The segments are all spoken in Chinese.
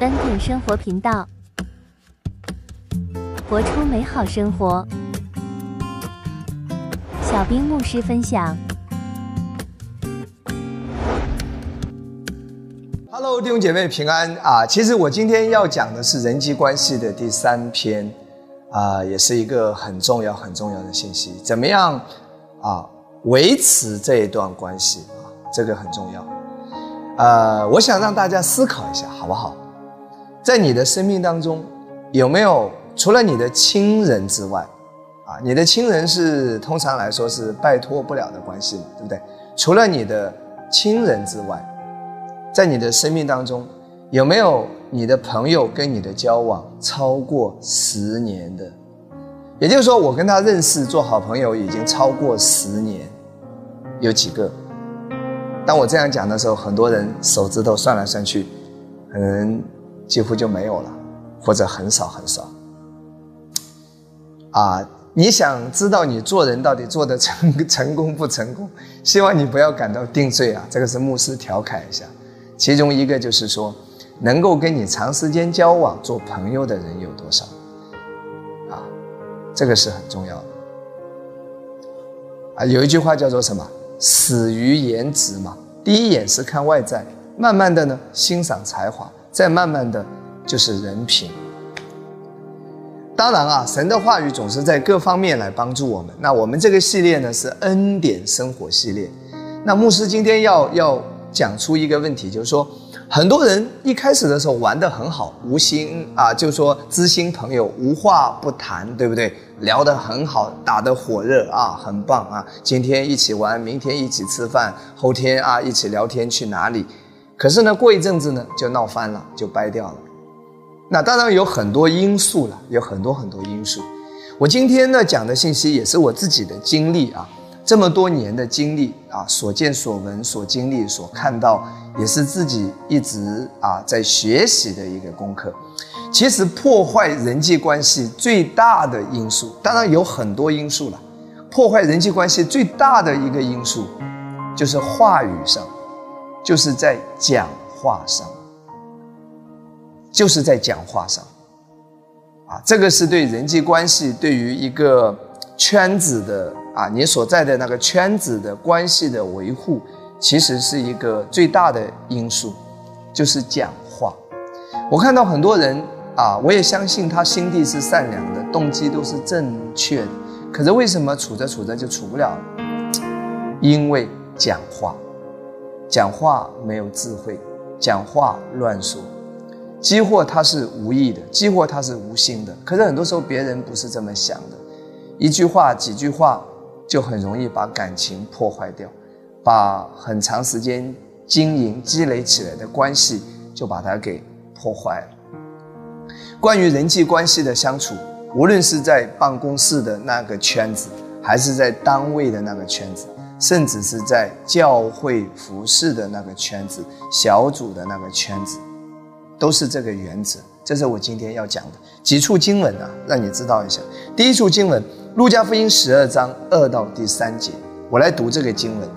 丹田生活频道，活出美好生活。小兵牧师分享。Hello，弟兄姐妹平安啊！其实我今天要讲的是人际关系的第三篇啊，也是一个很重要很重要的信息。怎么样啊维持这一段关系啊？这个很重要。呃，我想让大家思考一下，好不好？在你的生命当中，有没有除了你的亲人之外，啊，你的亲人是通常来说是拜托不了的关系嘛，对不对？除了你的亲人之外，在你的生命当中，有没有你的朋友跟你的交往超过十年的？也就是说，我跟他认识做好朋友已经超过十年，有几个？当我这样讲的时候，很多人手指头算来算去，可能几乎就没有了，或者很少很少。啊，你想知道你做人到底做的成成功不成功？希望你不要感到定罪啊，这个是牧师调侃一下。其中一个就是说，能够跟你长时间交往做朋友的人有多少？啊，这个是很重要的。啊，有一句话叫做什么？始于颜值嘛。第一眼是看外在，慢慢的呢欣赏才华，再慢慢的就是人品。当然啊，神的话语总是在各方面来帮助我们。那我们这个系列呢是恩典生活系列。那牧师今天要要讲出一个问题，就是说，很多人一开始的时候玩得很好，无心啊，就说知心朋友无话不谈，对不对？聊得很好，打得火热啊，很棒啊！今天一起玩，明天一起吃饭，后天啊一起聊天去哪里？可是呢，过一阵子呢就闹翻了，就掰掉了。那当然有很多因素了，有很多很多因素。我今天呢讲的信息也是我自己的经历啊，这么多年的经历啊，所见所闻、所经历、所看到，也是自己一直啊在学习的一个功课。其实破坏人际关系最大的因素，当然有很多因素了。破坏人际关系最大的一个因素，就是话语上，就是在讲话上，就是在讲话上。啊，这个是对人际关系，对于一个圈子的啊，你所在的那个圈子的关系的维护，其实是一个最大的因素，就是讲话。我看到很多人。啊，我也相信他心地是善良的，动机都是正确的。可是为什么处着处着就处不了？因为讲话，讲话没有智慧，讲话乱说，激或他是无意的，激或他是无心的。可是很多时候别人不是这么想的，一句话、几句话就很容易把感情破坏掉，把很长时间经营积累起来的关系就把它给破坏了。关于人际关系的相处，无论是在办公室的那个圈子，还是在单位的那个圈子，甚至是在教会服饰的那个圈子、小组的那个圈子，都是这个原则。这是我今天要讲的几处经文啊，让你知道一下。第一处经文，《路加福音》十二章二到第三节，我来读这个经文，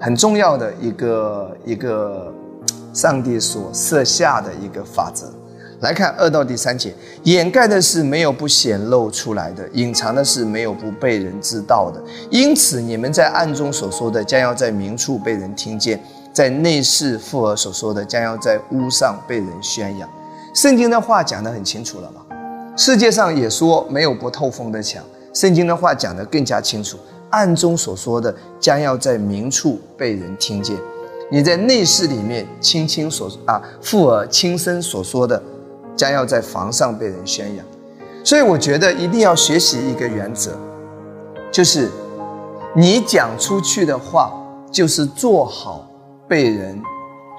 很重要的一个一个上帝所设下的一个法则。来看二到第三节，掩盖的是没有不显露出来的，隐藏的是没有不被人知道的。因此，你们在暗中所说的，将要在明处被人听见；在内室附耳所说的，将要在屋上被人宣扬。圣经的话讲得很清楚了吧？世界上也说没有不透风的墙，圣经的话讲得更加清楚。暗中所说的，将要在明处被人听见；你在内室里面轻轻所啊附耳轻声所说的。将要在房上被人宣扬，所以我觉得一定要学习一个原则，就是你讲出去的话，就是做好被人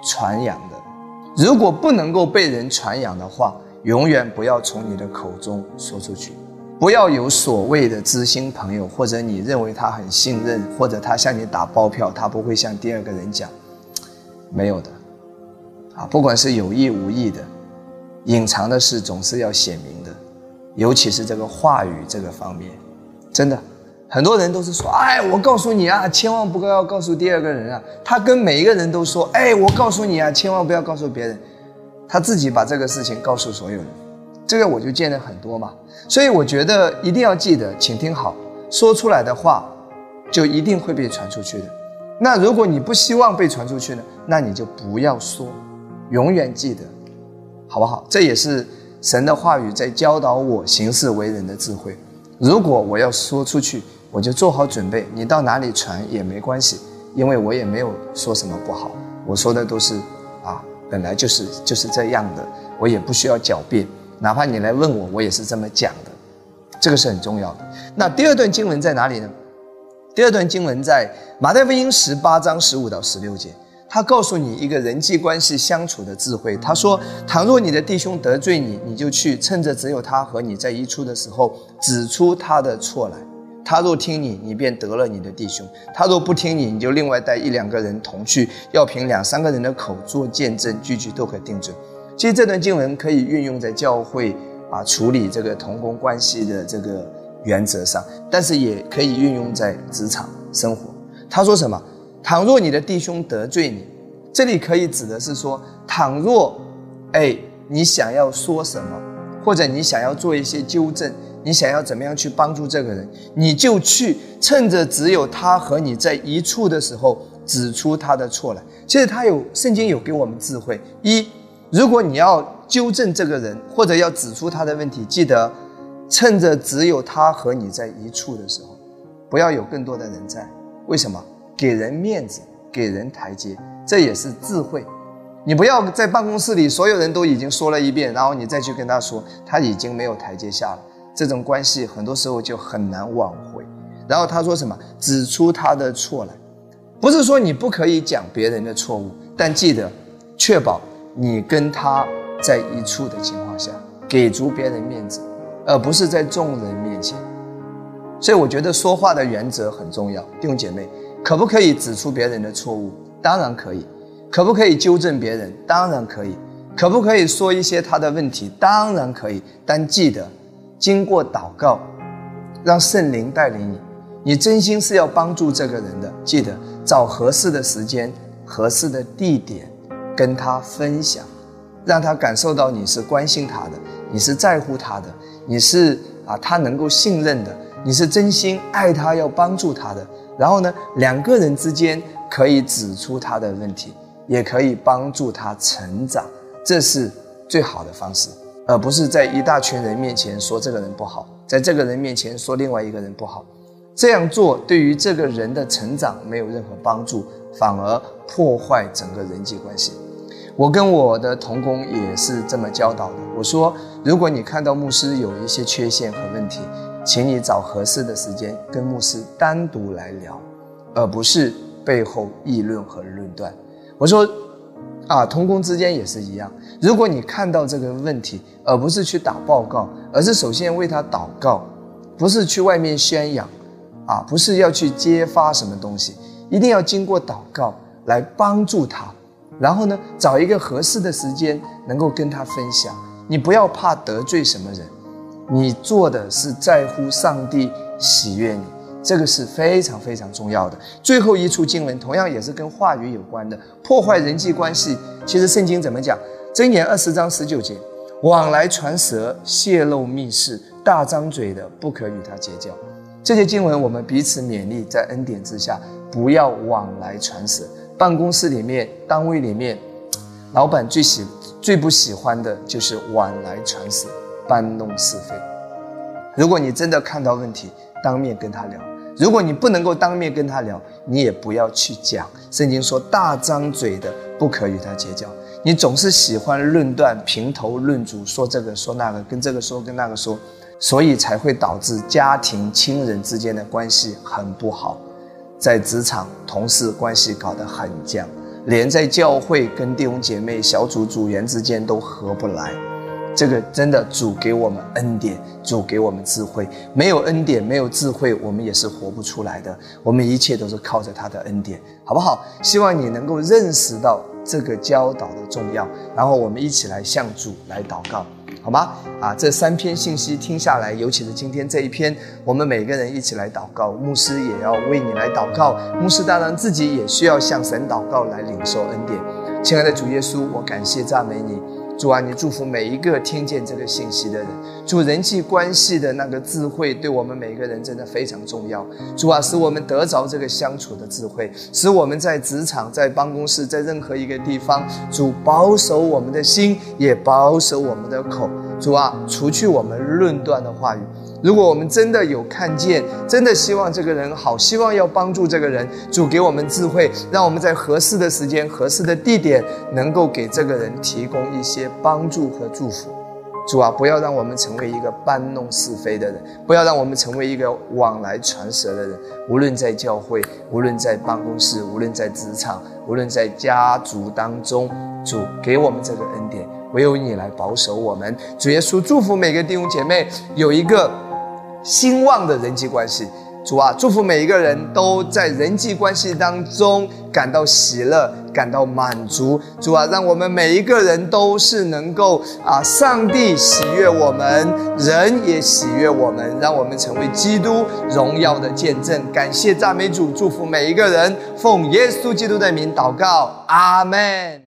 传扬的。如果不能够被人传扬的话，永远不要从你的口中说出去。不要有所谓的知心朋友，或者你认为他很信任，或者他向你打包票，他不会向第二个人讲，没有的。啊，不管是有意无意的。隐藏的事总是要显明的，尤其是这个话语这个方面，真的，很多人都是说，哎，我告诉你啊，千万不要告诉第二个人啊。他跟每一个人都说，哎，我告诉你啊，千万不要告诉别人。他自己把这个事情告诉所有人，这个我就见了很多嘛。所以我觉得一定要记得，请听好，说出来的话就一定会被传出去的。那如果你不希望被传出去呢，那你就不要说，永远记得，好不好？这也是神的话语在教导我行事为人的智慧。如果我要说出去，我就做好准备，你到哪里传也没关系，因为我也没有说什么不好，我说的都是啊，本来就是就是这样的，我也不需要狡辩，哪怕你来问我，我也是这么讲的，这个是很重要的。那第二段经文在哪里呢？第二段经文在马太福音十八章十五到十六节。他告诉你一个人际关系相处的智慧。他说：“倘若你的弟兄得罪你，你就去趁着只有他和你在一处的时候，指出他的错来。他若听你，你便得了你的弟兄；他若不听你，你就另外带一两个人同去，要凭两三个人的口做见证，句句都可定准。其实这段经文可以运用在教会啊处理这个同工关系的这个原则上，但是也可以运用在职场生活。他说什么？”倘若你的弟兄得罪你，这里可以指的是说，倘若，哎，你想要说什么，或者你想要做一些纠正，你想要怎么样去帮助这个人，你就去趁着只有他和你在一处的时候，指出他的错来。其实他有圣经有给我们智慧：一，如果你要纠正这个人，或者要指出他的问题，记得趁着只有他和你在一处的时候，不要有更多的人在。为什么？给人面子，给人台阶，这也是智慧。你不要在办公室里，所有人都已经说了一遍，然后你再去跟他说，他已经没有台阶下了。这种关系很多时候就很难挽回。然后他说什么？指出他的错来，不是说你不可以讲别人的错误，但记得确保你跟他在一处的情况下，给足别人面子，而不是在众人面前。所以我觉得说话的原则很重要，弟兄姐妹。可不可以指出别人的错误？当然可以。可不可以纠正别人？当然可以。可不可以说一些他的问题？当然可以。但记得，经过祷告，让圣灵带领你。你真心是要帮助这个人的，记得找合适的时间、合适的地点，跟他分享，让他感受到你是关心他的，你是在乎他的，你是啊他能够信任的，你是真心爱他要帮助他的。然后呢，两个人之间可以指出他的问题，也可以帮助他成长，这是最好的方式，而不是在一大群人面前说这个人不好，在这个人面前说另外一个人不好。这样做对于这个人的成长没有任何帮助，反而破坏整个人际关系。我跟我的同工也是这么教导的。我说，如果你看到牧师有一些缺陷和问题，请你找合适的时间跟牧师单独来聊，而不是背后议论和论断。我说，啊，同工之间也是一样。如果你看到这个问题，而不是去打报告，而是首先为他祷告，不是去外面宣扬，啊，不是要去揭发什么东西，一定要经过祷告来帮助他。然后呢，找一个合适的时间能够跟他分享。你不要怕得罪什么人。你做的是在乎上帝喜悦你，这个是非常非常重要的。最后一处经文同样也是跟话语有关的，破坏人际关系。其实圣经怎么讲？箴言二十章十九节：往来传舌、泄露密事、大张嘴的，不可与他结交。这些经文我们彼此勉励，在恩典之下，不要往来传舌。办公室里面、单位里面，老板最喜最不喜欢的就是往来传舌。搬弄是非。如果你真的看到问题，当面跟他聊；如果你不能够当面跟他聊，你也不要去讲。圣经说，大张嘴的不可与他结交。你总是喜欢论断、评头论足，说这个说那个，跟这个说跟那个说，所以才会导致家庭亲人之间的关系很不好，在职场同事关系搞得很僵，连在教会跟弟兄姐妹、小组组员之间都合不来。这个真的主给我们恩典，主给我们智慧。没有恩典，没有智慧，我们也是活不出来的。我们一切都是靠着他的恩典，好不好？希望你能够认识到这个教导的重要，然后我们一起来向主来祷告，好吗？啊，这三篇信息听下来，尤其是今天这一篇，我们每个人一起来祷告，牧师也要为你来祷告。牧师当然自己也需要向神祷告来领受恩典。亲爱的主耶稣，我感谢赞美你。主啊，你祝福每一个听见这个信息的人。主人际关系的那个智慧，对我们每个人真的非常重要。主啊，使我们得着这个相处的智慧，使我们在职场、在办公室、在任何一个地方，主保守我们的心，也保守我们的口。主啊，除去我们论断的话语。如果我们真的有看见，真的希望这个人好，希望要帮助这个人，主给我们智慧，让我们在合适的时间、合适的地点，能够给这个人提供一些帮助和祝福。主啊，不要让我们成为一个搬弄是非的人，不要让我们成为一个往来传舌的人。无论在教会，无论在办公室，无论在职场，无论在家族当中，主给我们这个恩典，唯有你来保守我们。主耶稣祝福每个弟兄姐妹有一个。兴旺的人际关系，主啊，祝福每一个人都在人际关系当中感到喜乐，感到满足。主啊，让我们每一个人都是能够啊，上帝喜悦我们，人也喜悦我们，让我们成为基督荣耀的见证。感谢赞美主，祝福每一个人，奉耶稣基督的名祷告，阿门。